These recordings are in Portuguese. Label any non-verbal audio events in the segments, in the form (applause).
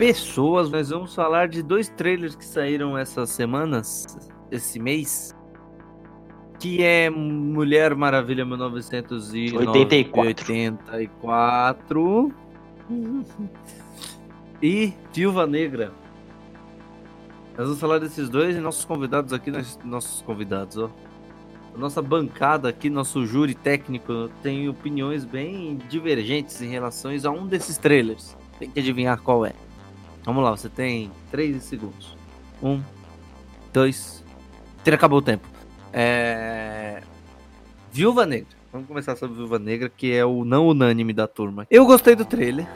pessoas, nós vamos falar de dois trailers que saíram essas semanas, esse mês. Que é Mulher Maravilha 1984 e Viúva Negra. Nós vamos falar desses dois e nossos convidados aqui, nossos convidados, ó. A nossa bancada aqui, nosso júri técnico, tem opiniões bem divergentes em relação a um desses trailers. Tem que adivinhar qual é. Vamos lá, você tem 3 segundos. 1, 2, 3, acabou o tempo. É... Viúva Negra. Vamos começar sobre Viúva Negra, que é o não unânime da turma. Eu gostei do trailer.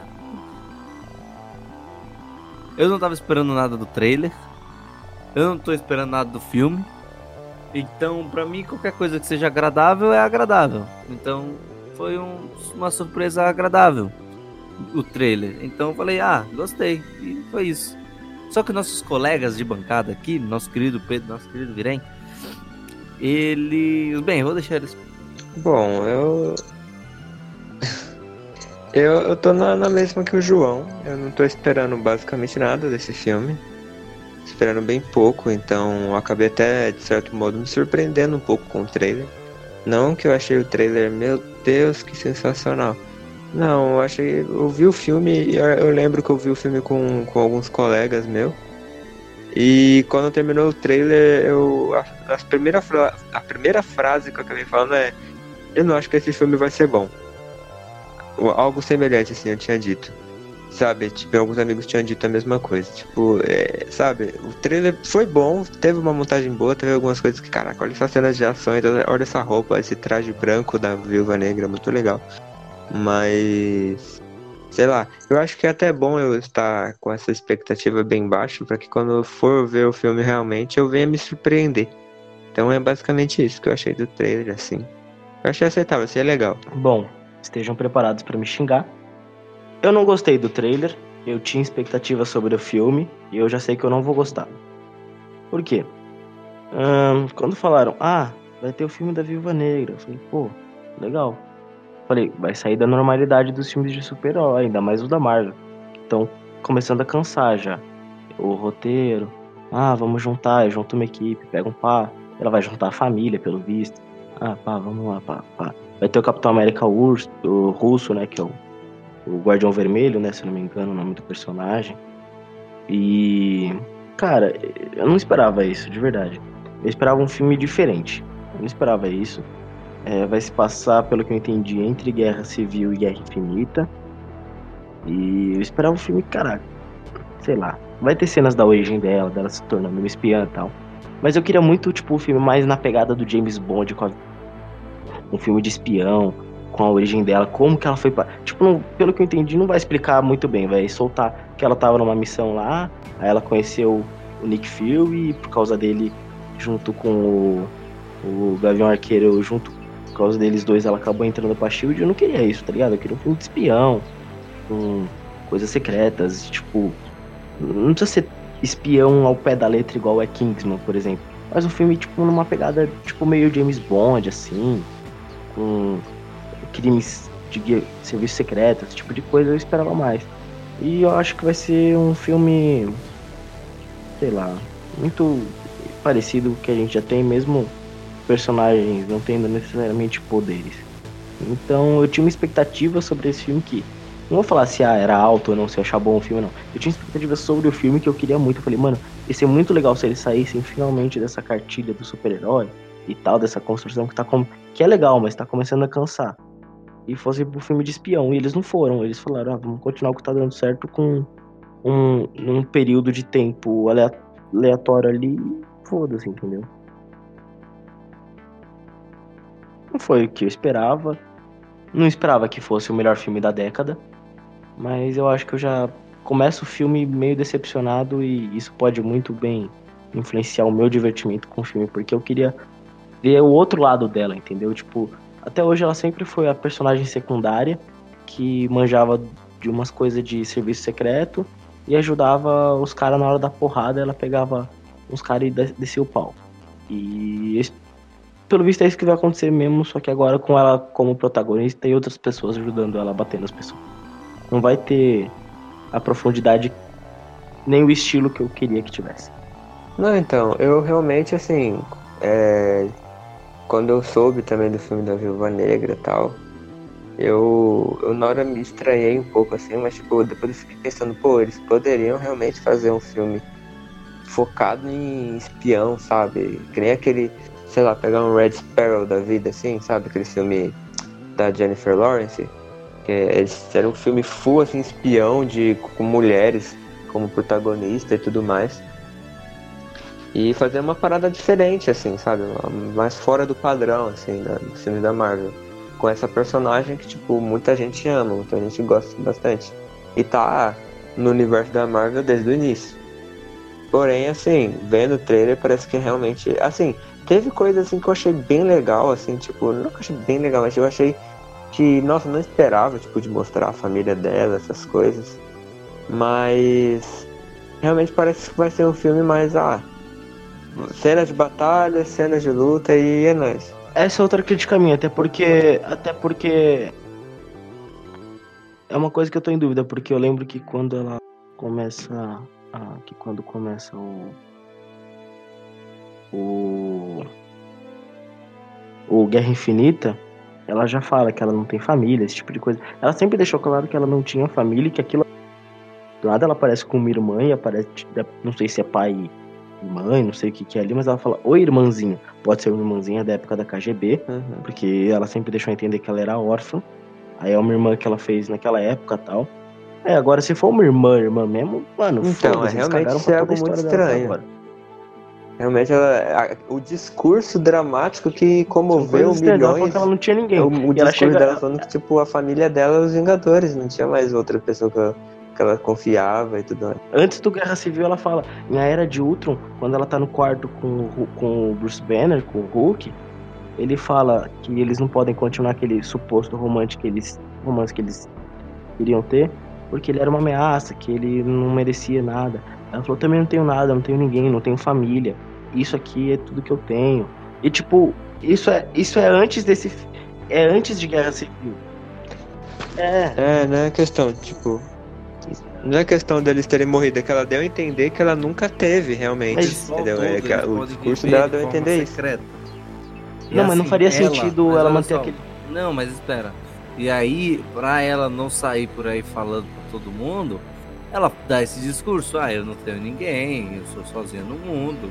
Eu não tava esperando nada do trailer. Eu não tô esperando nada do filme. Então, para mim, qualquer coisa que seja agradável é agradável. Então, foi um, uma surpresa agradável o trailer. Então, eu falei, ah, gostei. E foi isso. Só que nossos colegas de bancada aqui, nosso querido Pedro, nosso querido Virem, eles. Bem, vou deixar eles. Bom, eu. eu, eu tô na, na mesma que o João. Eu não tô esperando basicamente nada desse filme esperando bem pouco, então acabei até, de certo modo, me surpreendendo um pouco com o trailer. Não que eu achei o trailer, meu Deus, que sensacional. Não, eu achei. Eu vi o filme, eu lembro que eu vi o filme com, com alguns colegas meus. E quando terminou o trailer, eu. A, a, primeira, a primeira frase que eu acabei falando é. Eu não acho que esse filme vai ser bom. Algo semelhante, assim, eu tinha dito. Sabe, tipo, alguns amigos tinham dito a mesma coisa. Tipo, é, sabe, o trailer foi bom, teve uma montagem boa, teve algumas coisas que, caraca, olha essas cenas de ações, olha essa roupa, esse traje branco da Viúva Negra, muito legal. Mas, sei lá, eu acho que é até bom eu estar com essa expectativa bem baixa, para que quando eu for ver o filme realmente eu venha me surpreender. Então é basicamente isso que eu achei do trailer, assim. Eu achei aceitável, achei legal. Bom, estejam preparados para me xingar. Eu não gostei do trailer, eu tinha expectativa sobre o filme e eu já sei que eu não vou gostar. Por quê? Hum, quando falaram, ah, vai ter o filme da Viúva Negra, eu falei, pô, legal. Falei, vai sair da normalidade dos filmes de super-herói, ainda mais os da Marvel. Então, começando a cansar já. O roteiro, ah, vamos juntar, eu junto uma equipe, pega um pá, ela vai juntar a família, pelo visto. Ah, pá, vamos lá, pá, pá. Vai ter o Capitão América Urso, o russo, né, que é o o Guardião Vermelho, né? Se não me engano, o nome do personagem. E. Cara, eu não esperava isso, de verdade. Eu esperava um filme diferente. Eu não esperava isso. É, vai se passar, pelo que eu entendi, entre Guerra Civil e Guerra Infinita. E eu esperava um filme, caraca, sei lá. Vai ter cenas da origem dela, dela se tornando uma espiã e tal. Mas eu queria muito, tipo, um filme mais na pegada do James Bond, com a... um filme de espião, com a origem dela, como que ela foi para, tipo, não, pelo que eu entendi, não vai explicar muito bem, vai soltar que ela tava numa missão lá, aí ela conheceu o Nick Fury e por causa dele junto com o, o Gavião Arqueiro, junto por causa deles dois, ela acabou entrando pra Shield. Eu não queria isso, tá ligado? Eu queria um filme de espião, com coisas secretas, tipo, não precisa ser espião ao pé da letra igual é Kingsman, por exemplo. Mas um filme, tipo, numa pegada, tipo, meio James Bond, assim, com crimes de serviço secreto, esse tipo de coisa, eu esperava mais. E eu acho que vai ser um filme, sei lá, muito parecido com o que a gente já tem, mesmo personagens não tendo necessariamente poderes. Então eu tinha uma expectativa sobre esse filme que. Não vou falar se ah, era alto ou não, se eu achar bom o filme, não. Eu tinha expectativa sobre o filme que eu queria muito. Eu falei, mano, ia ser muito legal se eles saíssem finalmente dessa cartilha do super-herói e tal, dessa construção que tá com... que é legal, mas tá começando a cansar e fosse pro filme de espião. E eles não foram. Eles falaram, ah, vamos continuar o que tá dando certo com um, um período de tempo aleatório ali. Foda-se, entendeu? Não foi o que eu esperava. Não esperava que fosse o melhor filme da década. Mas eu acho que eu já começo o filme meio decepcionado e isso pode muito bem influenciar o meu divertimento com o filme, porque eu queria ver o outro lado dela, entendeu? Tipo, até hoje ela sempre foi a personagem secundária que manjava de umas coisas de serviço secreto e ajudava os caras na hora da porrada. Ela pegava uns caras e descia o pau. E pelo visto é isso que vai acontecer mesmo, só que agora com ela como protagonista e outras pessoas ajudando ela a bater nas pessoas. Não vai ter a profundidade nem o estilo que eu queria que tivesse. Não, então, eu realmente, assim, é, quando eu soube também do filme da Viúva Negra e tal, eu, eu na hora me estranhei um pouco, assim, mas, tipo, depois eu fiquei pensando, pô, eles poderiam realmente fazer um filme focado em espião, sabe? Que nem aquele, sei lá, pegar um Red Sparrow da vida, assim, sabe? Aquele filme da Jennifer Lawrence, que eles era um filme full, assim, espião, de, com mulheres como protagonista e tudo mais e fazer uma parada diferente, assim, sabe? Mais fora do padrão, assim, da, do filme da Marvel. Com essa personagem que, tipo, muita gente ama, muita gente gosta bastante. E tá no universo da Marvel desde o início. Porém, assim, vendo o trailer, parece que realmente. Assim, teve coisas assim que eu achei bem legal, assim, tipo, não que eu achei bem legal, mas eu achei que, nossa, não esperava, tipo, de mostrar a família dela, essas coisas. Mas realmente parece que vai ser um filme mais, ah, cenas de batalha, cenas de luta e é nóis. Essa é outra crítica minha, até porque. Até porque. É uma coisa que eu tô em dúvida, porque eu lembro que quando ela começa. Que quando começa o. O. O Guerra Infinita, ela já fala que ela não tem família, esse tipo de coisa. Ela sempre deixou claro que ela não tinha família e que aquilo. Do nada ela aparece com uma irmã e aparece. Não sei se é pai mãe, não sei o que, que é ali, mas ela fala, oi irmãzinha. Pode ser uma irmãzinha da época da KGB, uhum. porque ela sempre deixou entender que ela era órfã. Aí é uma irmã que ela fez naquela época tal. É, agora se for uma irmã, irmã mesmo, mano, então, é realmente é algo muito estranho. Realmente, ela, a, o discurso dramático que comoveu milhões. que ela não tinha ninguém. O, o discurso chega... dela falando que, tipo, a família dela é os Vingadores, não tinha mais outra pessoa que ela que ela confiava e tudo mais. Antes do Guerra Civil, ela fala, em A Era de Ultron, quando ela tá no quarto com, com o Bruce Banner, com o Hulk, ele fala que eles não podem continuar aquele suposto romance que eles, romance que eles iriam ter, porque ele era uma ameaça, que ele não merecia nada. Ela falou, também não tenho nada, não tenho ninguém, não tenho família. Isso aqui é tudo que eu tenho. E tipo, isso é, isso é antes desse. É antes de Guerra Civil. É. É, não é questão, tipo, não é questão deles terem morrido, é que ela deu a entender que ela nunca teve realmente. Mas, entendeu? É que o discurso dela deu a entender secreta. isso. não, assim, mas não assim, faria ela, sentido ela manter só, aquele. Não, mas espera. E aí, pra ela não sair por aí falando pra todo mundo, ela dá esse discurso: ah, eu não tenho ninguém, eu sou sozinha no mundo.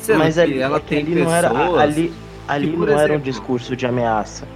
Sendo mas ali, ela tem ali não era ali, ali não exemplo, era um discurso de ameaça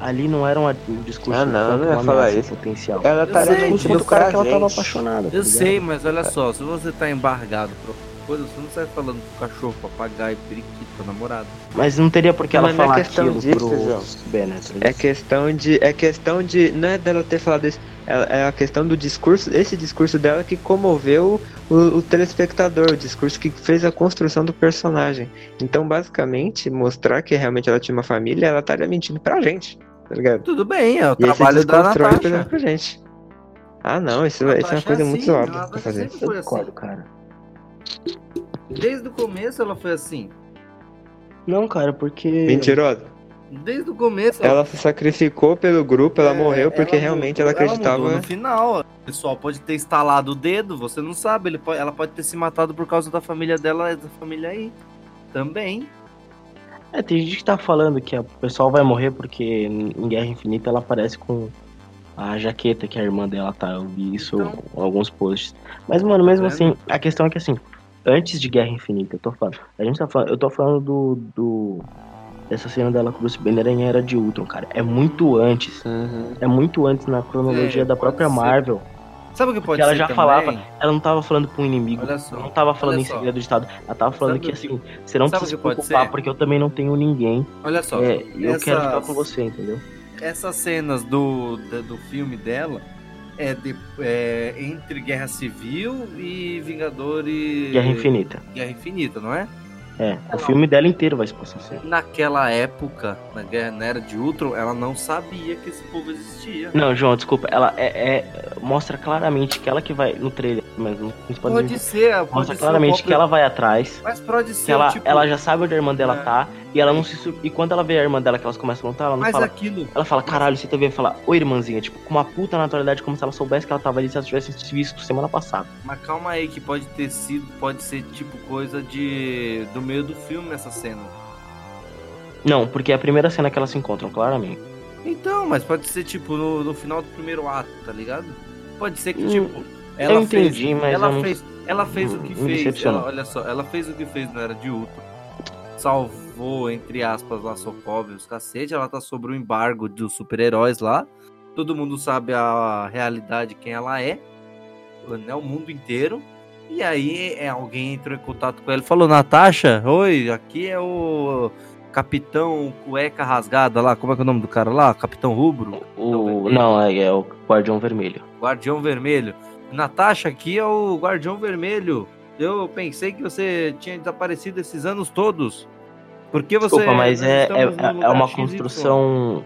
ali não era um discurso ah, não, não ia falar isso. potencial. Ela tá discutindo do cara que ela tava apaixonada. Tá eu sei, mas olha só, se você tá embargado por coisa, você não sai falando pro cachorro, papagaio, periquito, namorado. Mas não teria por que ela falar é aquilo disso, pro João. Bennett. É questão de. É questão de. Não é dela ter falado isso. É, é a questão do discurso, esse discurso dela que comoveu o, o, telespectador, o discurso que fez a construção do personagem. Então, basicamente, mostrar que realmente ela tinha uma família, ela estaria mentindo pra gente tá ligado? Tudo bem, é o e trabalho da Natasha. Pra gente. Ah, não, isso, isso é uma coisa assim, muito zoada pra fazer. Eu concordo, assim. cara. Desde o começo ela foi assim. Não, cara, porque. Mentirosa. Desde o começo. Ela, se sacrificou pelo grupo, ela é, morreu porque ela realmente ela acreditava. Ela no final, o pessoal pode ter instalado o dedo, você não sabe. Ele pode, ela pode ter se matado por causa da família dela, da família aí. Também. É, tem gente que tá falando que o pessoal vai morrer porque em Guerra Infinita ela aparece com a jaqueta que a irmã dela tá. Eu vi isso então... em alguns posts. Mas, mano, mesmo tá assim, a questão é que assim, antes de Guerra Infinita, eu tô falando. A gente tá falando. Eu tô falando do. do dessa cena dela com o Bruce Banner em Era de Ultron, cara. É muito antes. Uhum. É muito antes na cronologia é, da própria Marvel. Sabe o que pode Porque ela já também? falava, ela não tava falando pra um inimigo, ela não tava falando em segredo de Estado, ela tava falando Sabe que assim, você não precisa se preocupar porque eu também não tenho ninguém. Olha só, é, eu essas, quero ficar com você, entendeu? Essas cenas do, do, do filme dela é, de, é entre Guerra Civil e Vingadores. Guerra Infinita. Guerra Infinita, não é? É, o filme dela inteiro vai se passar assim. Naquela época, na guerra na era de Ultron, ela não sabia que esse povo existia. Não, João, desculpa. Ela é, é mostra claramente que ela que vai no trailer, mas não pode, pode ser. Mostra claramente que ela vai atrás. Mas pode ser. Que ela, tipo... ela já sabe onde a irmã dela é. tá. E ela não se. sur- E quando ela vê a irmã dela que elas começam a lutar, ela não Mas fala. aquilo. Ela fala, caralho, você também fala, oi irmãzinha, tipo, com uma puta naturalidade, como se ela soubesse que ela tava ali se ela tivesse se visto semana passada. Mas calma aí, que pode ter sido, pode ser tipo coisa de. do meio do filme essa cena. Não, porque é a primeira cena que elas se encontram, claramente. Então, mas pode ser tipo no, no final do primeiro ato, tá ligado? Pode ser que Hum, tipo. Ela eu entendi, fez, mas ela não- fez, ela fez o que fez. Ela, olha só, ela fez o que fez, não era de Ultron. Salvou, entre aspas, lá Sokov e os cacete. Ela tá sobre o embargo dos super-heróis lá. Todo mundo sabe a realidade, quem ela é. Né, o mundo inteiro. E aí é, alguém entrou em contato com ela e falou: Natasha, oi, aqui é o Capitão Cueca Rasgada lá. Como é que é o nome do cara lá? Capitão Rubro? O. Não, é, é o Guardião Vermelho. Guardião Vermelho. Natasha, aqui é o Guardião Vermelho. Eu pensei que você tinha desaparecido esses anos todos. Por que você. Desculpa, mas é, é, é uma construção.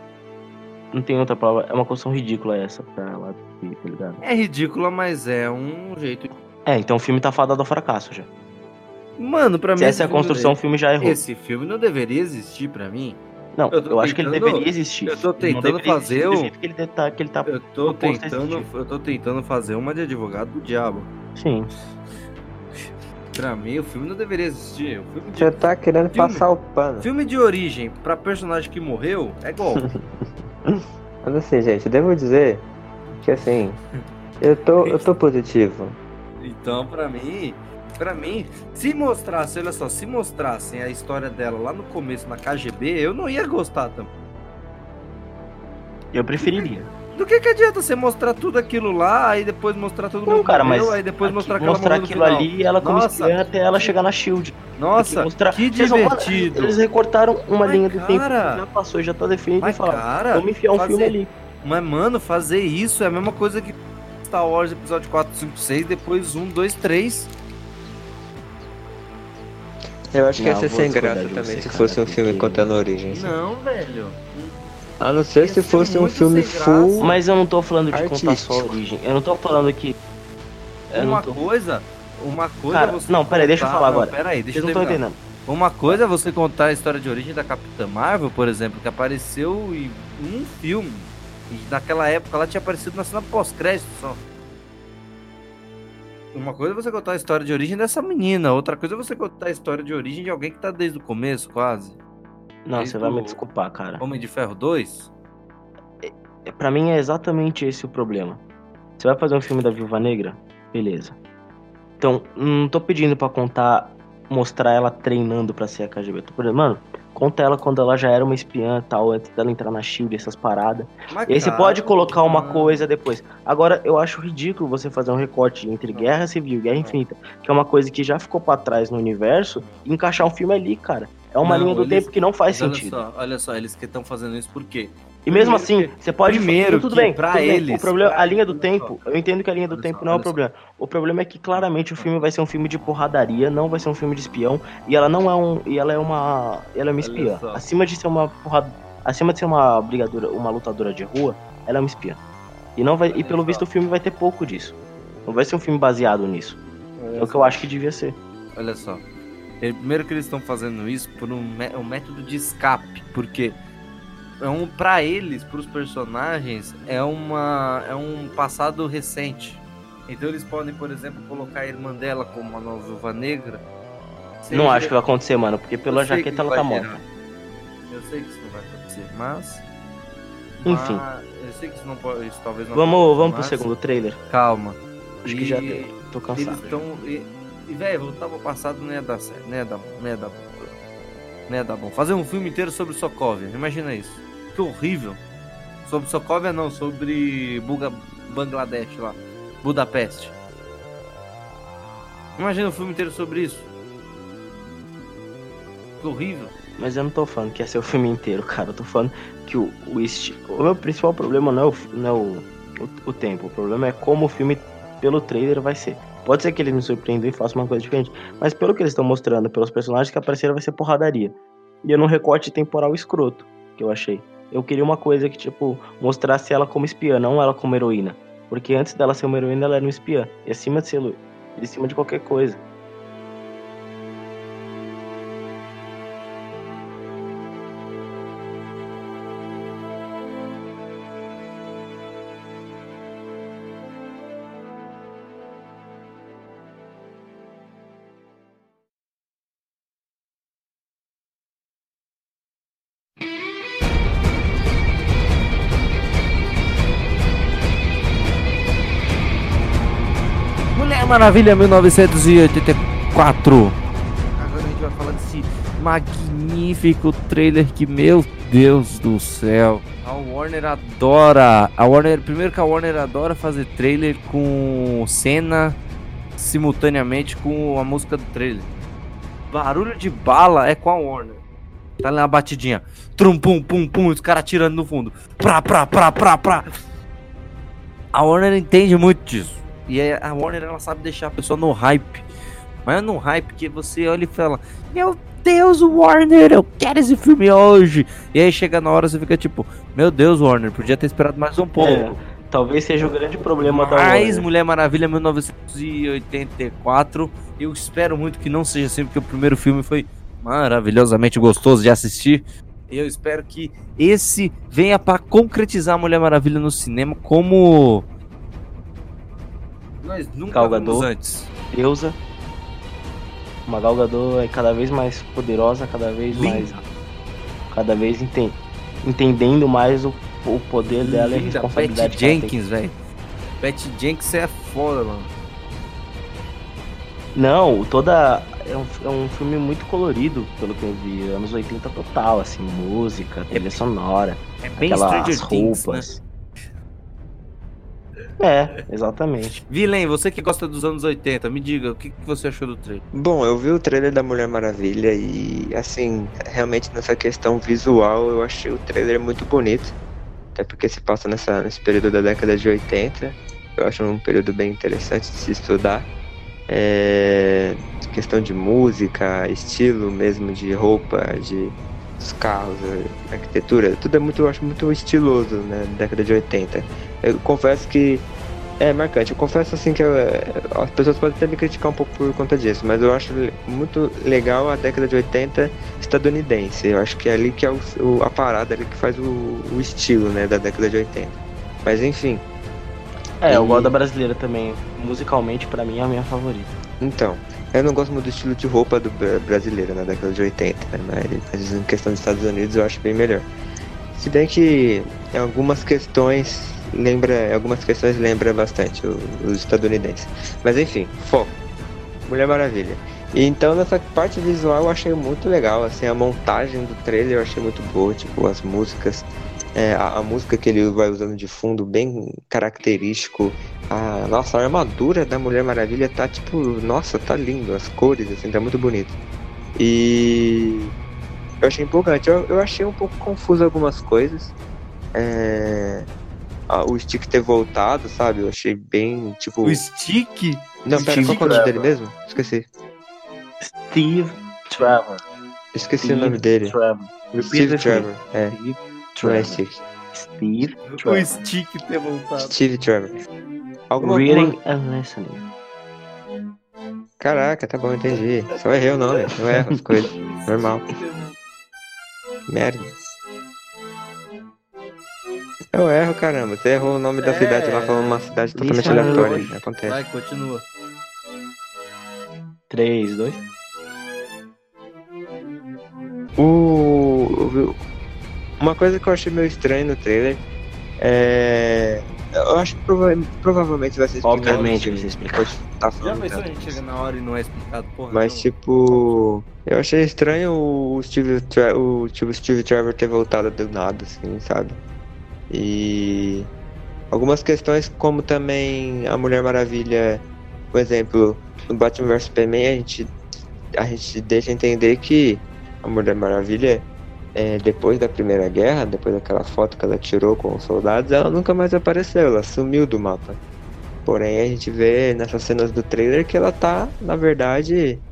Não tem outra palavra. É uma construção ridícula essa pra ela, tá ligado? É ridícula, mas é um jeito. É, então o filme tá fadado ao fracasso já. Mano, pra mim. Se essa é a construção, o filme já errou. Esse filme não deveria existir pra mim. Não, eu eu, acho que ele deveria existir. eu tô Não tentando fazer o- que ele tá, que ele tá. Eu tô tentando. existir. Eu tô tentando fazer uma de advogado do diabo. Sim. Pra mim, o filme não deveria existir. O filme de Já tá querendo Filme. passar o pano. Filme de origem pra personagem que morreu é golpe. (laughs) Mas assim, gente, devo dizer que assim, eu tô, eu tô positivo. então, pra mim, pra mim, se mostrasse, olha só, se mostrassem a história dela lá no começo na KGB, eu não ia gostar também. Eu preferiria. Do que que adianta você mostrar tudo aquilo lá, aí depois mostrar todo Não, mundo cara, morreu, mas aí depois aqui- mostrar mostrar aquilo final. ali e ela como Nossa. espiã até ela chegar na Shield. Nossa, mostrar... que divertido. Eles recortaram uma Mas, linha do tempo cara, que já passou, já tá definido e Mas, falaram. cara, Vamos enfiar um fazer- filme ali. Mas, mano, fazer isso é a mesma coisa que Star Wars episódio 4, 5, 6, depois 1, 2, 3. Eu acho que ia Não, ser sem graça também você, se cara, fosse um filme contando a origem. assim. Não, velho. A não ser Ia se fosse um filme full. Mas eu não tô falando de contar só a Artístico. origem. Eu não tô falando que. Eu uma não tô... coisa, uma coisa Cara, é você não, peraí, deixa eu contar- falar não, agora. Peraí, deixa Vocês eu não terminar. entendendo. Uma coisa é você contar a história de origem da Capitã Marvel, por exemplo, que apareceu em um filme. E naquela época ela tinha aparecido na cena pós-crédito só. Uma coisa é você contar a história de origem dessa menina, outra coisa é você contar a história de origem de alguém que tá desde o começo, quase. Não, você vai me desculpar, cara. Homem de Ferro 2? É, Pra mim é exatamente esse o problema. Você vai fazer um filme da Viúva Negra? Beleza. Então, não tô pedindo pra contar, mostrar ela treinando pra ser a KGB. Tô pedindo, mano, conta ela quando ela já era uma espiã tal, antes dela entrar na SHIELD, essas paradas. Mas, E aí você cara, pode colocar uma não. coisa depois. Agora, eu acho ridículo você fazer um recorte entre Guerra Civil e Guerra Infinita, que é uma coisa que já ficou pra trás no universo, e encaixar um filme ali, cara. É uma Não, linha do eles- tempo que não faz Mas olha sentido. só, olha só, eles que estão fazendo isso por quê? E mesmo Primeiro assim, você pode primeiro tudo bem, pra tudo bem. eles, o problema, a linha do tempo, eu entendo que a linha do tempo só, não é o só. problema. O problema é que claramente o filme vai ser um filme de porradaria, não vai ser um filme de espião, e ela não é um, e ela é uma, ela é uma espiã. Acima de ser uma porrada, acima de ser uma brigadora, uma lutadora de rua, ela é uma espiã. E não vai, e pelo só. visto o filme vai ter pouco disso. Não vai ser um filme baseado nisso. É o que eu acho que devia ser. Olha só. Eh, Primeiro que eles estão fazendo isso por um, um método de escape, porque é um para eles, para os personagens, é uma é um passado recente. Então eles podem, por exemplo, colocar a irmã dela como uma nova negra. sem Não acho que vai acontecer, mano, porque pela jaqueta que ela tá morta. Eu sei que isso não vai acontecer, mas Enfim. mas- eu sei que isso não pode, isso talvez não Vamos, vamos pro segundo trailer. Calma. Acho E- que já deu. Tô Eles cansado. estão. E, velho, voltar pro passado não ia dar certo. Não ia dar bom. Não ia dar bom. Não ia dar bom. Fazer um filme inteiro sobre Sokovia. Imagina isso. Que horrível. Sobre Sokovia não, sobre Buga, Bangladesh lá. Budapeste. Imagina um filme inteiro sobre isso. Que horrível. Mas eu não tô falando que ia ser o filme inteiro, cara. Eu tô falando que o, o, esti... o meu principal problema não é, o, não é o, o, o tempo. O problema é como o filme, pelo trailer, vai ser. Pode ser que eles me surpreendam e façam uma coisa diferente. Mas pelo que eles estão mostrando, pelos personagens que apareceram, vai ser porradaria. E eu num recorte temporal escroto, que eu achei. Eu queria uma coisa que, tipo, mostrasse ela como espiã, não ela como heroína. Porque antes dela ser uma heroína, ela era uma espiã. E acima de ser hero- de cima de qualquer coisa. Maravilha 1984. Agora a gente vai falar desse magnífico trailer que, meu Deus do céu. A Warner adora. A Warner, primeiro que a Warner adora fazer trailer com cena simultaneamente com a música do trailer. Barulho de bala é com a Warner. Tá na batidinha. Trum, pum, pum, pum, os caras tirando no fundo. Pra, pra, pra, pra, pra. A Warner entende muito disso. E a Warner, ela sabe deixar a pessoa no hype. Mas no hype que você olha e fala: Meu Deus, Warner, eu quero esse filme hoje. E aí chega na hora você fica tipo: Meu Deus, Warner, podia ter esperado mais um pouco. É, talvez seja o grande problema mais da Warner. Mais Mulher Maravilha 1984. Eu espero muito que não seja assim, porque o primeiro filme foi maravilhosamente gostoso de assistir. Eu espero que esse venha para concretizar a Mulher Maravilha no cinema como nós nunca Galgador, antes. Deusa. Uma Galgador é cada vez mais poderosa, cada vez Linda. mais cada vez enten entendendo mais o, o poder dela e a responsabilidade Patty Jenkins, velho. Patty Jenkins é foda, mano. Não, toda é um, é um filme muito colorido, pelo que eu vi. Anos 80 total, assim, música, trilha é, sonora. É bem aquelas roupas. né? É, exatamente. Vilen, você que gosta dos anos 80, me diga, o que, que você achou do trailer? Bom, eu vi o trailer da Mulher Maravilha e, assim, realmente nessa questão visual, eu achei o trailer muito bonito. Até porque se passa nessa, nesse período da década de 80. Eu acho um período bem interessante de se estudar. É, questão de música, estilo mesmo de roupa, de dos carros, arquitetura, tudo é muito, eu acho muito estiloso, né, década de 80. Eu confesso que é marcante. Eu confesso assim que eu, as pessoas podem até me criticar um pouco por conta disso, mas eu acho muito legal a década de 80 estadunidense. Eu acho que é ali que é o, o a parada ali que faz o, o, estilo, né, da década de 80. Mas enfim. É, e... eu gosto da brasileira também. Musicalmente, para mim, é a minha favorita. Então, eu não gosto muito do estilo de roupa do brasileiro na década de 80, né? mas em questão dos Estados Unidos eu acho bem melhor. Se bem que em algumas questões lembra, algumas questões lembra bastante os estadunidenses. Mas enfim, foco. Mulher Maravilha. E então nessa parte visual eu achei muito legal, assim, a montagem do trailer eu achei muito boa, tipo, as músicas, é, a, a, música que ele vai usando de fundo, bem característico. A nossa a armadura da Mulher Maravilha tá tipo, nossa, tá lindo, as cores, assim, tá muito bonito. E eu achei empolgante. Eu, eu achei um pouco confuso algumas coisas. É, o Stick ter voltado, sabe? Eu achei bem, tipo. O Stick? Não, pera, qual é o nome dele mesmo? Esqueci. Steve Trevor. Esqueci Steve o nome dele. Trevor. Steve Trevor, é. Steve Trevor. Stick. Steve Trevor. O Stick ter voltado. Steve Trevor. Alguma Reading and listening. Caraca, tá bom, entendi. Só errei o nome, eu erro as coisas. Normal. (laughs) Merda. Eu erro, caramba. Você errou o nome da é... cidade lá, falando uma cidade totalmente aleatória. Acontece. Vai, continua. 3, 2. O... Uma coisa que eu achei meio estranho no trailer é. Eu acho que prova provavelmente vai ser explicado. Obviamente vai ser explicado. Tá Já pensou a gente chega na hora e não é explicado, porra. Mas não. tipo. Eu achei estranho o Steve, o tipo, Steve Trevor ter voltado do nada, assim, sabe? E algumas questões como também a Mulher Maravilha, por exemplo, no Batman vs Superman a gente, a gente deixa entender que a Mulher Maravilha é, depois da Primeira Guerra, depois daquela foto que ela tirou com os soldados, ela nunca mais apareceu, ela sumiu do mapa. Porém, a gente vê nessas cenas do trailer que ela tá, na verdade,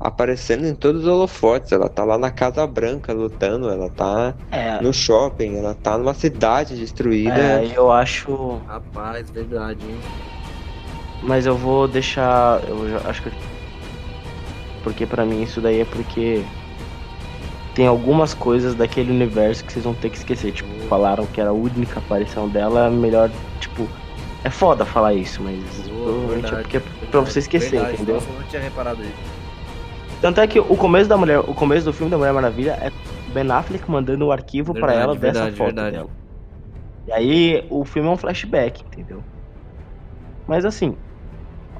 aparecendo em todos os holofotes. Ela tá lá na Casa Branca lutando, ela tá é. no shopping, ela tá numa cidade destruída. É, eu acho. Rapaz, verdade, hein? Mas eu vou deixar. Eu acho que. Porque para mim isso daí é porque. Tem algumas coisas daquele universo que vocês vão ter que esquecer. Tipo, falaram que era a única aparição dela, é melhor, tipo. É foda falar isso, mas oh, provavelmente é porque é pra você esquecer, verdade, entendeu? Eu não tinha reparado isso. Tanto é que o começo da mulher, o começo do filme da Mulher Maravilha é Ben Affleck mandando o arquivo para ela verdade, dessa foto verdade. dela. E aí o filme é um flashback, entendeu? Mas assim,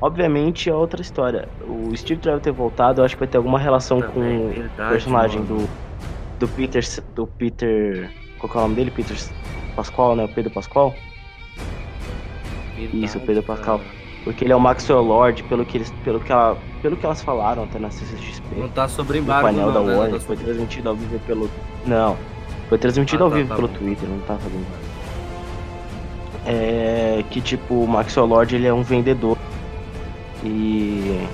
Obviamente é outra história. O Steve Trevor ter voltado, eu acho que vai ter alguma relação Também, com o verdade, personagem mano. do, do Peter. Do Peter. Qual que é o nome dele? Peter Pascoal, né? O Pedro Pascoal? Isso, o Pedro Pascal. cara. Porque ele é o Maxwell Lord, pelo que, eles, pelo que, ela, pelo que elas falaram até na CCXP. Não tá sobre embargo, painel não, da né? Warner, tá foi transmitido ao vivo pelo. Não. Foi transmitido Ah, ao tá, vivo tá pelo bom. Twitter, não tá fazendo. É que tipo, o Maxwell Lord ele é um vendedor. E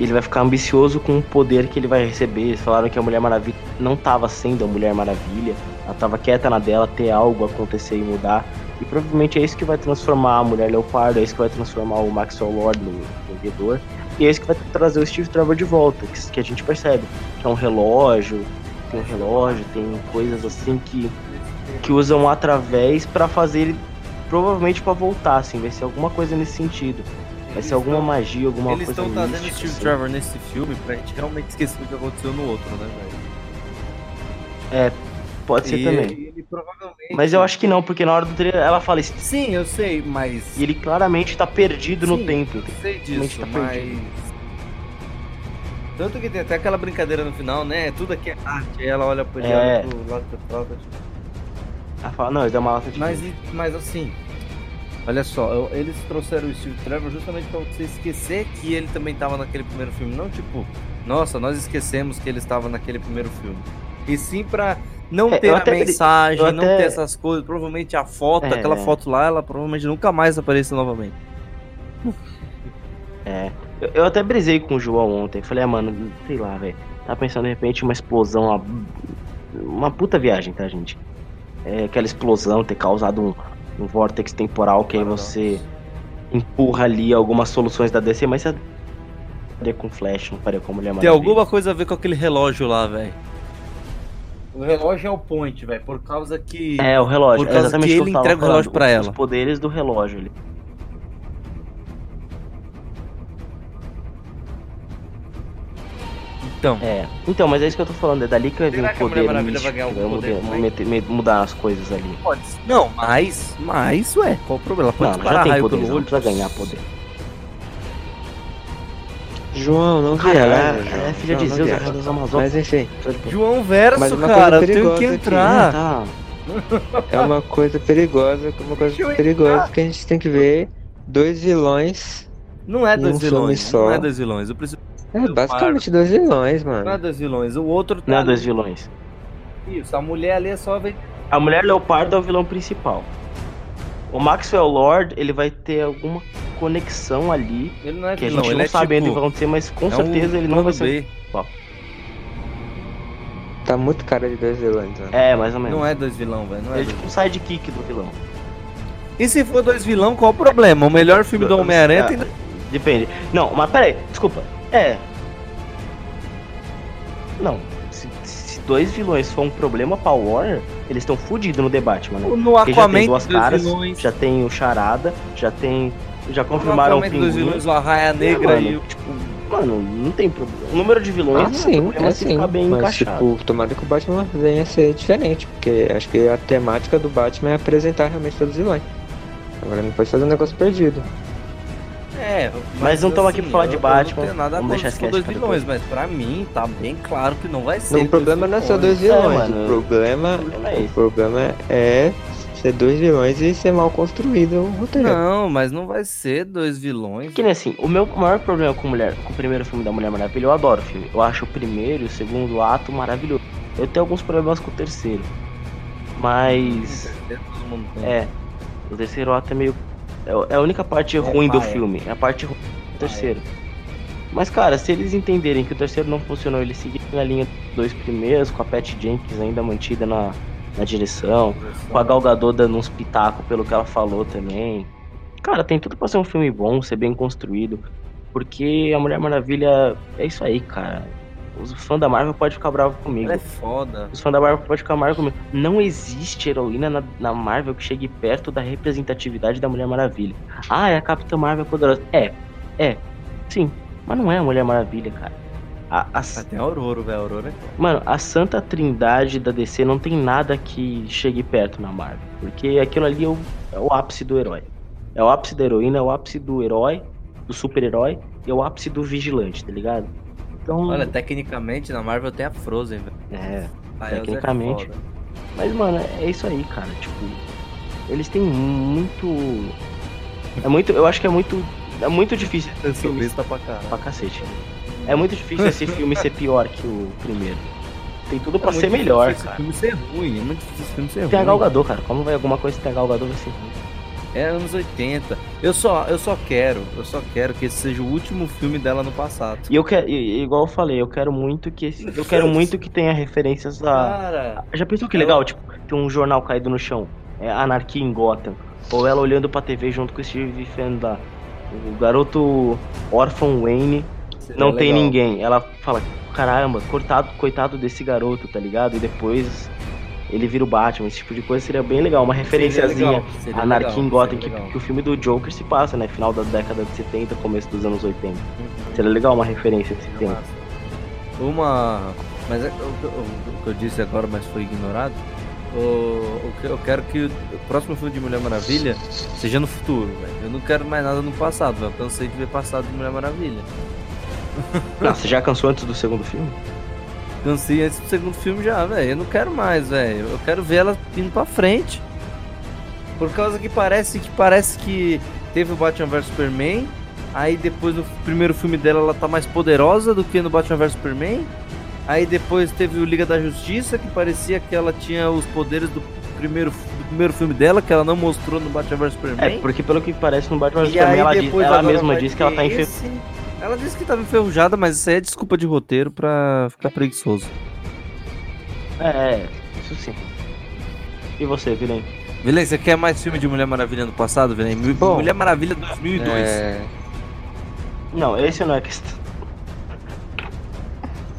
ele vai ficar ambicioso com o poder que ele vai receber. Eles falaram que a Mulher Maravilha não tava sendo a Mulher Maravilha, ela tava quieta na dela, ter algo acontecer e mudar. E provavelmente é isso que vai transformar a Mulher Leopardo, é isso que vai transformar o Maxwell Lord no vendedor. E é isso que vai trazer o Steve Trevor de volta, que, que a gente percebe. Que é um relógio, tem um relógio, tem coisas assim que, que usam através pra fazer ele provavelmente pra voltar, assim, vai ser alguma coisa nesse sentido. Vai ser alguma magia, alguma Eles coisa estão trazendo Steve assim. Trevor nesse filme pra gente realmente esquecer o que aconteceu no outro, né, velho? Pode ser E também. Ele provavelmente. Mas eu acho que não, porque na hora do trailer ela fala isso. Sim, eu sei, mas. E ele claramente tá perdido no Sim, tempo. Eu sei disso, tá mas. perdido. Tanto que tem até aquela brincadeira no final, né? Tudo aqui é arte. Aí ela olha pro, É. pro lado da troca. Tipo... Ela fala, não, ele deu uma lata de Mas, e- mas assim. Olha só, eu- eles trouxeram o Steve Trevor justamente pra você esquecer que ele também tava naquele primeiro filme. Não tipo, nossa, nós esquecemos que ele estava naquele primeiro filme. E sim pra não É, ter a até- mensagem, eu não até- ter essas coisas. Provavelmente a foto, É. aquela foto lá, ela provavelmente nunca mais apareça novamente. É. Eu, eu até brisei com o João ontem. Falei, ah, mano, sei lá, velho. Tava pensando de repente uma explosão, uma, uma puta viagem, tá, gente? É, aquela explosão ter causado um, um vórtex temporal que aí você empurra ali algumas soluções da DC, mas você faria com Flash, não faria com Mulher Tem alguma coisa a ver com aquele relógio lá, velho. O relógio é o point, velho, por causa que. É, o relógio. Por é causa exatamente que o ele entrega o relógio pra os- ela. Os poderes do relógio ali. Então. É. Então, mas é isso que eu tô falando. É dali que vai vir o que poder místico, vai ganhar que algum vai poder mudar, também? meter- me- mudar as coisas ali. Pode. Não, mas. Mas, ué, qual o problema? Ela pode Não, já tem raio poder, pelo não precisa ganhar poder. João, não Cara, viaja, ela João. é filha de Zeus, a viaja. rainha das Amazonas. Mas enfim, João Verso, Mas uma cara, eu tenho que aqui, entrar. tá. é uma coisa perigosa, uma coisa Deixa perigosa que a gente tem que ver dois vilões. Não é dois um vilões. só. Não é dois vilões. Eu preciso. É Eu basicamente dois vilões, Não é mano. dois vilões. O outro tá. Não é dois vilões. Isso, a mulher ali é só. A Mulher Leopardo é o vilão principal. O Maxwell Lord, ele vai ter alguma conexão ali, Ele não é que a gente ele não é sabe ainda o que tipo. vai acontecer, mas com é um certeza ele não vai ser... Tá muito cara de dois vilões, mano. É, mais ou menos. Não é dois vilão, velho. Não é Ele é dois tipo um sidekick do vilão. E se for dois vilão, qual o problema? O melhor filme do Homem-Aranha tem. Ah, Depende. Não, mas peraí, desculpa. É. Não. Se, se dois vilões for um problema pra Warner, eles estão fodidos no debate, mano. No Porque já Aquaman tem duas dois caras, vilões. já tem o Charada, já tem. Já confirmaram o Aquaman dos Pinguim. vilões, o Arraia Negra mano, e o. tipo, mano, não tem problema. O número de vilões Ah, não sim, é problema é se sim. bem Mas, encaixado. tipo, tomara que o Batman venha a ser diferente, porque acho que a temática do Batman é apresentar realmente todos os vilões. Agora não pode fazer um negócio perdido. É, Mas não tamo aqui pra falar de eu- Batman, Eu não tenho nada vamos deixar esse dois vilões, mas pra mim tá bem claro que não vai ser. Não, o problema não é ser dois vilões. vilões, mano. o problema, O problema é é ser dois vilões e ser mal construído o roteiro. Não, mas não vai ser dois vilões. Que nem assim, o meu maior problema com mulher, com o primeiro filme da Mulher Maravilha, eu adoro o filme. Eu acho o primeiro e o segundo ato maravilhoso. Eu tenho alguns problemas com o terceiro. Mas. É. O terceiro ato é meio. É é a única parte ruim do paia. filme. É a parte ruim do terceiro. Mas, cara, se eles entenderem que o terceiro não funcionou, eles seguirem na linha dos dois primeiros, com a Pat Jenkins ainda mantida na, na direção, com a Gal Gadot dando uns pitacos pelo que ela falou também. Cara, tem tudo pra ser um filme bom, ser bem construído. Porque a Mulher Maravilha é isso aí, cara. Os fãs da Marvel podem ficar bravos comigo. Ela é foda. Os fãs da Marvel podem ficar bravos comigo. Não existe heroína na, na Marvel que chegue perto da representatividade da Mulher Maravilha. Ah, é a Capitã Marvel poderosa. É, é, sim. Mas não é a Mulher Maravilha, cara. A, a- tem a Aurora, velho. Aurora é. Mano, a Santa Trindade da DC não tem nada que chegue perto na Marvel. Porque aquilo ali é o, é o ápice do herói. É o ápice da heroína, é o ápice do herói. do super-herói e é o ápice do vigilante, tá ligado? Então, Olha, tecnicamente na Marvel tem a Frozen, velho. é. É Tecnicamente. foda. Mas, mano, é isso aí, cara. Tipo, eles têm muito. É muito. Eu acho que é muito. É muito difícil filme Sulista pra pra cacete. É muito difícil esse filme ser pior que o primeiro. Tem tudo pra É ser melhor, cara. Esse filme ser ruim, é muito difícil esse filme ser ruim. Tem a Gal Gadot, cara. Como vai alguma coisa que tem a Gal Gadot vai ser ruim? É anos 80. Eu só, eu só quero, eu só quero que esse seja o último filme dela no passado. E eu quero, igual eu falei, eu quero muito que esse- eu quero muito que tenha referências a Cara, Já pensou que legal, tipo, ter um jornal caído no chão? É Anarquia em Gotham. Ou ela olhando pra TV junto com o Steve lá. O garoto órfão Wayne seria não tem legal. ninguém. Ela fala, caramba, cortado, coitado desse garoto, tá ligado? E depois ele vira o Batman. Esse tipo de coisa seria bem legal. Uma referenciazinha. seria Anarquia em Gotham, que, que o filme do Joker se passa, né? Final da década de 70, começo dos anos 80. Uhum. Seria legal uma referência a esse filme. Uma. Mas é, o, o- o que eu disse agora, mas foi ignorado. O, o que eu quero que o próximo filme de Mulher Maravilha seja no futuro, velho. Eu não quero mais nada no passado, velho. Eu cansei de ver passado de Mulher Maravilha. (laughs) Não, você já cansou antes do segundo filme? Cansei antes do segundo filme já, velho. Eu não quero mais, velho. Eu quero ver ela indo pra frente. Por causa que parece que parece que teve o Batman vs Superman. Aí depois no primeiro filme dela ela tá mais poderosa do que no Batman vs Superman. Aí depois teve o Liga da Justiça, que parecia que ela tinha os poderes do primeiro, do primeiro filme dela, que ela não mostrou no Batman vs Superman. É, porque pelo que parece no Batman vs Superman, ela, diz- ela mesma disse que ela tá ter enfer... Ela disse que tava enferrujada, mas isso aí é desculpa de roteiro pra ficar preguiçoso. É, é, isso sim. E você, Vilém? Vilém, você quer mais filme de Mulher Maravilha no passado, Vilém? Mulher Maravilha 2002. É, Não, esse não é questão.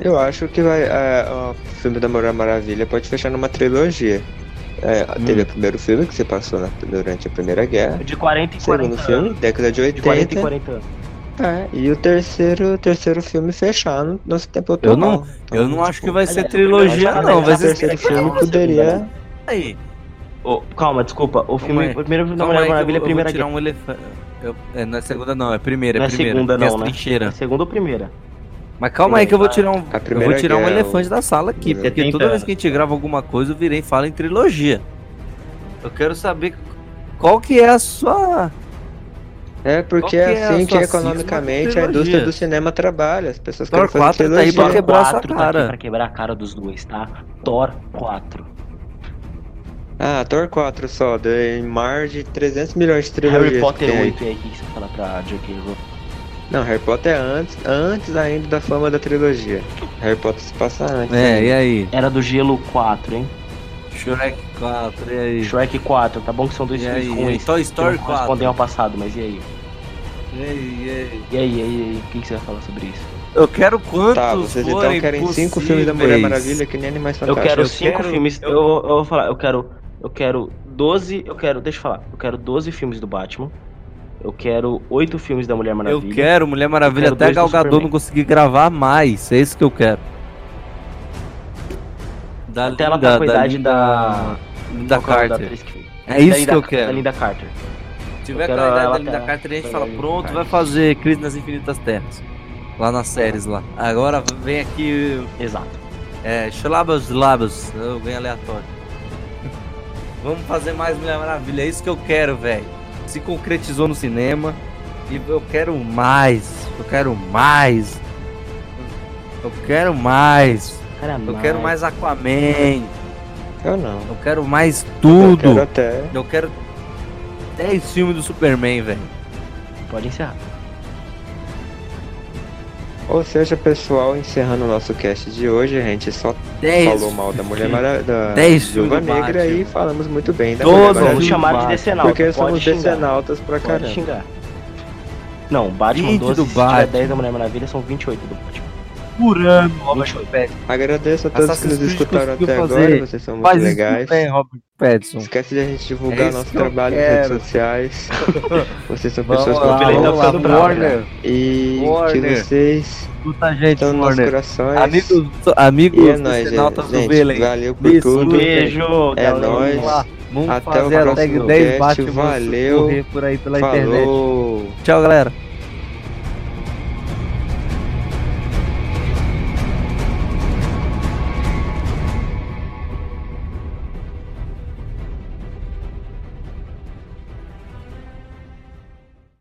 eu acho que vai, é, o filme da Mulher Maravilha pode fechar numa trilogia. É, Teve o primeiro filme que se passou na- durante a Primeira Guerra. De 40 e 40 Segundo filme, anos. década de De 40 e 80. 40 anos. É, e o terceiro, o terceiro filme fechar no nosso tempo Eu atual. não, Então, eu não acho que vai ser aliás, trilogia, não. Vai o ser terceiro filme poderia. aí. Ô, calma, desculpa. O, filme, aí. o primeiro filme da Calma Mulher aí eu Maravilha é a eu primeira vou tirar guerra. um elefante. Eu- é, não é segunda, não. É primeira. Não É é primeira. segunda, não, né? É segunda ou primeira? Mas calma aí que eu vou tirar um. Eu vou tirar um guerra, elefante da sala aqui, porque toda vez que a gente grava alguma coisa, eu virei e falo em trilogia. Eu quero saber qual que é a sua. É porque é é assim que economicamente a indústria do cinema trabalha. As pessoas Thor querem fazer 4 tá aí pra quebrar essa 4 tá aqui pra quebrar a cara dos dois, tá? Thor 4. Ah, Thor 4 só, de- em mar de 300 milhões de trilogias. Harry Potter tem aí. 8, e aí o que você fala pra J.K. Não, Harry Potter é antes, antes ainda da fama da trilogia. Harry Potter se passa antes. É, ainda. e aí? Era do Gelo 4, hein? Shrek 4, e aí? Shrek 4, tá bom que são dois E filmes aí? ruins. Toy que Story não correspondem 4. ao passado, mas e aí? E aí, e aí? E aí, e aí, e aí? O que que você vai falar sobre isso? Eu quero quantos Tá, vocês então querem cinco filmes da Mulher possíveis. Maravilha que nem Animais Eu Fantásticos. quero eu 5 quero- filmes. eu- Eu, eu vou falar, eu quero. Eu quero 12. Eu quero. Deixa eu falar. Eu quero 12 filmes do Batman. Eu quero 8 filmes da Mulher Eu Maravilha. quero Mulher Maravilha Eu quero até dois do Gal Gadot Superman. não conseguir gravar mais. É isso que eu quero. Da Até ela tá com a idade Linda- da. Linda é da Carter. atriz que? É Da isso que Linda- eu Da quero. Linda Carter. Se tiver com a idade da Linda Carter, a gente da fala, Linda pronto, Carter. vai fazer Crise nas Infinitas Terras. Lá nas séries lá. Agora vem aqui. Exato. É, Shlabas Labas. Eu ganho aleatório. (laughs) Vamos fazer mais Mulher Maravilha. É isso que eu quero, velho. Se concretizou no cinema. E eu quero mais. Eu quero mais. Eu quero mais. Cara, Eu quero mais Aquaman. Eu não. Eu quero mais Eu tudo. quero até. Eu quero 10 filmes do Superman, velho. Pode encerrar. Ou seja, pessoal, encerrando o nosso cast de hoje, a gente só 10 falou mal da Mulher Maravilha, da Dez Viúva filmes do Negra e falamos muito bem da Doze Mulher Vamos Maravilha. chamar de Batman. decenalta. Porque pode somos xingar. decenautas pra Pode caramba. xingar. Não, Batman 20 12, do se tiver Batman. 10 da Mulher Maravilha, são 28 do Batman. Por ano, 28. Agradeço a todos Assassin's que nos escutaram até fazer. agora, vocês são muito Faz isso legais. bem, Robert Pattinson. Esquece de a gente É divulgar isso nosso trabalho nas redes sociais. (laughs) Vocês são Vamos pessoas lá, muito Ele vamos lá, ficando bravo, Warner. E que vocês Escuta a gente, estão nos corações. Amigos, amigos E é nóis, gente. Valeu por Isso, tudo. Beijo, É nóis. Vamos Até o fazer a tag próximo 10 cast. Batman Valeu. por aí pela internet. Falou. Tchau, galera.